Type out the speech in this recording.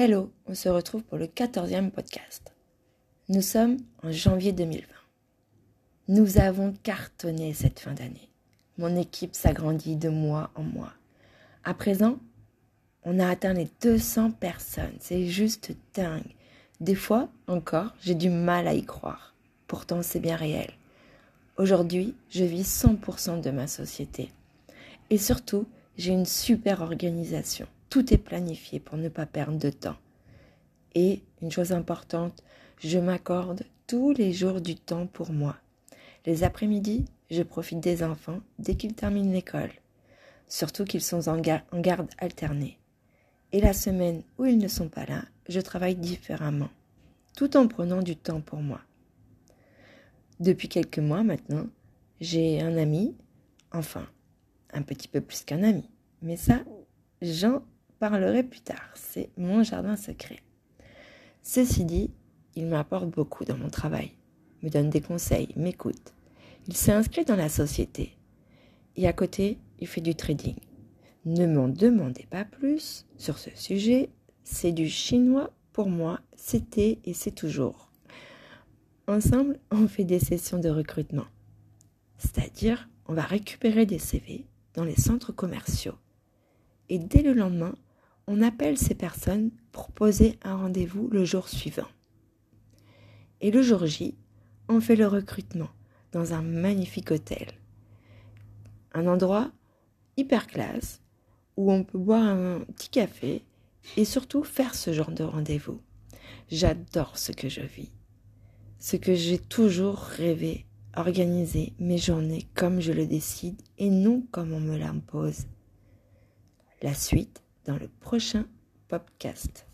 Hello, on se retrouve pour le 14e podcast. Nous sommes en janvier 2020. Nous avons cartonné cette fin d'année. Mon équipe s'agrandit de mois en mois. À présent, on a atteint les 200 personnes. C'est juste dingue. Des fois, encore, j'ai du mal à y croire. Pourtant, c'est bien réel. Aujourd'hui, je vis 100% de ma société. Et surtout, j'ai une super organisation. Tout est planifié pour ne pas perdre de temps. Et, une chose importante, je m'accorde tous les jours du temps pour moi. Les après-midi, je profite des enfants dès qu'ils terminent l'école, surtout qu'ils sont en, garde alternée. Et la semaine où ils ne sont pas là, je travaille différemment, tout en prenant du temps pour moi. Depuis quelques mois maintenant, j'ai un ami, enfin, un petit peu plus qu'un ami, mais ça, j'en parlerai plus tard, c'est mon jardin secret. Ceci dit, il m'apporte beaucoup dans mon travail, me donne des conseils, m'écoute. Il s'est inscrit dans la société. Et à côté, il fait du trading. Ne m'en demandez pas plus sur ce sujet, c'est du chinois pour moi, c'était et c'est toujours. Ensemble, on fait des sessions de recrutement. C'est-à-dire, on va récupérer des CV dans les centres commerciaux. Et dès le lendemain, on appelle ces personnes pour poser un rendez-vous le jour suivant. Et le jour J, on fait le recrutement dans un magnifique hôtel. Un endroit hyper classe où on peut boire un petit café et surtout faire ce genre de rendez-vous. J'adore ce que je vis. Ce que j'ai toujours rêvé, organiser mes journées comme je le décide et non comme on me l'impose. La suite dans le prochain podcast.